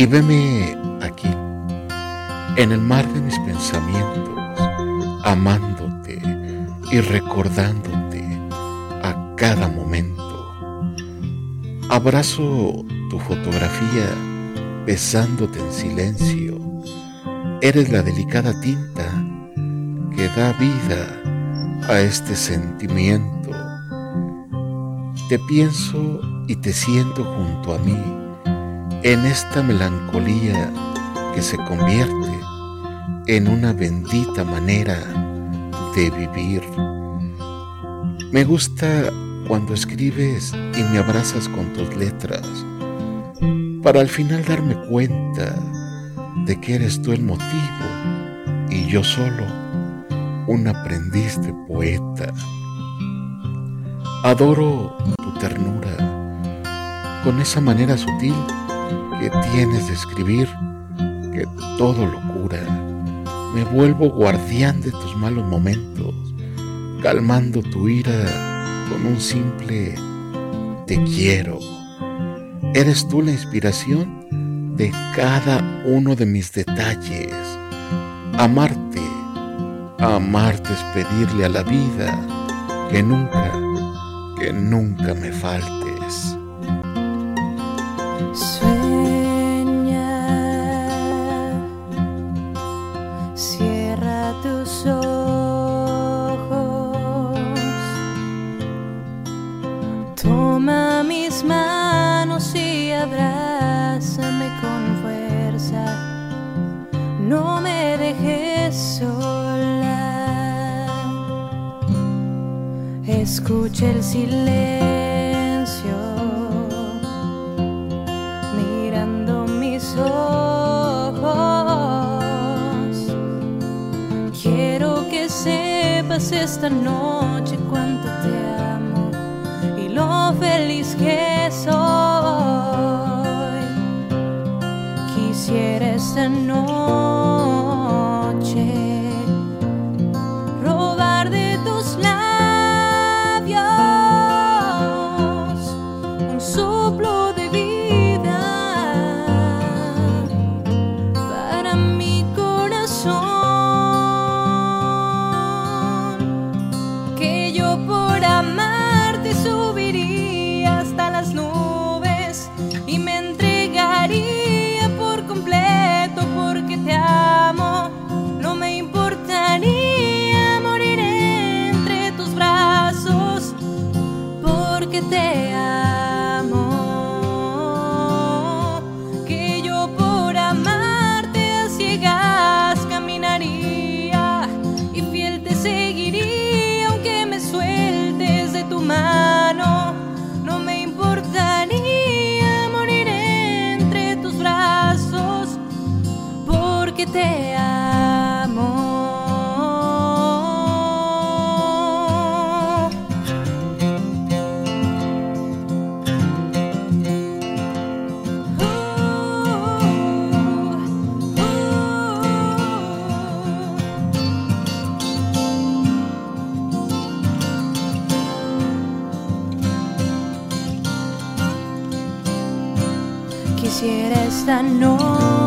Y veme aquí, en el mar de mis pensamientos, amándote y recordándote a cada momento. Abrazo tu fotografía besándote en silencio. Eres la delicada tinta que da vida a este sentimiento. Te pienso y te siento junto a mí en esta melancolía que se convierte en una bendita manera de vivir. Me gusta cuando escribes y me abrazas con tus letras, para al final darme cuenta de que eres tú el motivo y yo solo un aprendiz de poeta. Adoro tu ternura con esa manera sutil que tienes de escribir que todo lo cura. Me vuelvo guardián de tus malos momentos, calmando tu ira con un simple te quiero. Eres tú la inspiración de cada uno de mis detalles. Amarte, amarte es pedirle a la vida que nunca, que nunca me faltes. Toma mis manos y abrázame con fuerza. No me dejes sola. Escucha el silencio esta noche cuánto te amo lo feliz que soy. Quisiera esta noche Quisiera esta noche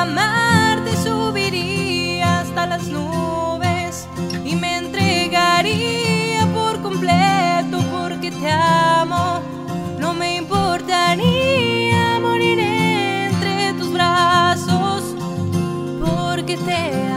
amarte subiría hasta las nubes y me entregaría por completo porque te amo. No me importaría morir entre tus brazos porque te amo.